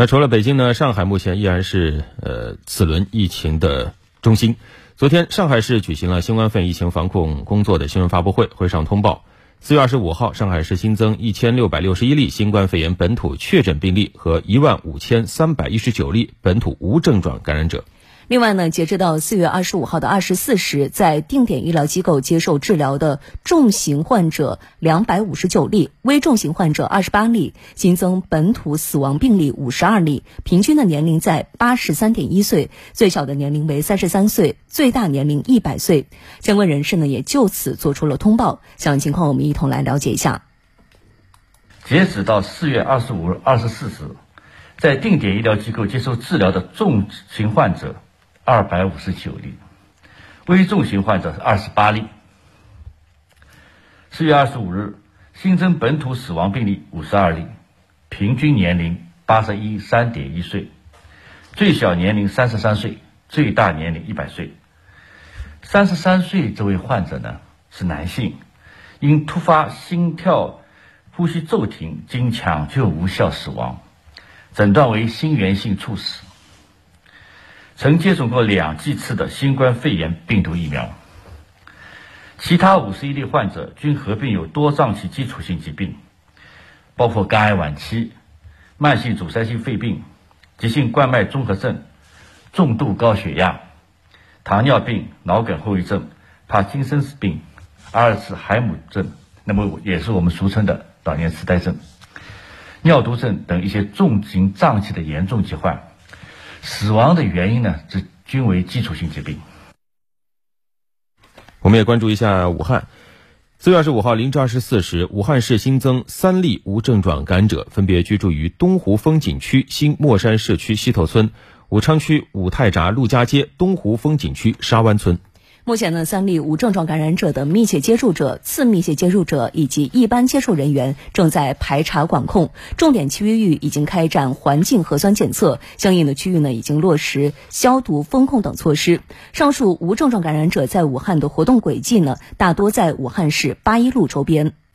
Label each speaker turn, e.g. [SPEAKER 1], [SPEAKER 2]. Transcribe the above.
[SPEAKER 1] 那除了北京呢，上海目前依然是呃此轮疫情的中心。昨天，上海市举行了新冠肺炎疫情防控工作的新闻发布会，会上通报，四月二十五号，上海市新增一千六百六十一例新冠肺炎本土确诊病例和一万五千三百一十九例本土无症状感染者。
[SPEAKER 2] 另外呢，截止到四月二十五号的二十四时，在定点医疗机构接受治疗的重型患者两百五十九例，危重型患者二十八例，新增本土死亡病例五十二例，平均的年龄在八十三点一岁，最小的年龄为三十三岁，最大年龄一百岁。相关人士呢也就此做出了通报。详细情况我们一同来了解一下。
[SPEAKER 3] 截止到四月二十五日二十四时，在定点医疗机构接受治疗的重型患者。二百五十九例，危重型患者是二十八例。四月二十五日新增本土死亡病例五十二例，平均年龄八十一三点一岁，最小年龄三十三岁，最大年龄一百岁。三十三岁这位患者呢是男性，因突发心跳呼吸骤停，经抢救无效死亡，诊断为心源性猝死。曾接种过两剂次的新冠肺炎病毒疫苗，其他五十一例患者均合并有多脏器基础性疾病，包括肝癌晚期、慢性阻塞性肺病、急性冠脉综合症、重度高血压、糖尿病、脑梗后遗症、帕金森氏病、阿尔茨海默症，那么也是我们俗称的老年痴呆症、尿毒症等一些重型脏器的严重疾患。死亡的原因呢？这均为基础性疾病。
[SPEAKER 1] 我们也关注一下武汉。四月二十五号零至二十四时，武汉市新增三例无症状感染者，分别居住于东湖风景区新墨山社区西头村、武昌区武泰闸陆家街东湖风景区沙湾村。
[SPEAKER 2] 目前呢，三例无症状感染者的密切接触者、次密切接触者以及一般接触人员正在排查管控，重点区域已经开展环境核酸检测，相应的区域呢已经落实消毒封控等措施。上述无症状感染者在武汉的活动轨迹呢，大多在武汉市八一路周边。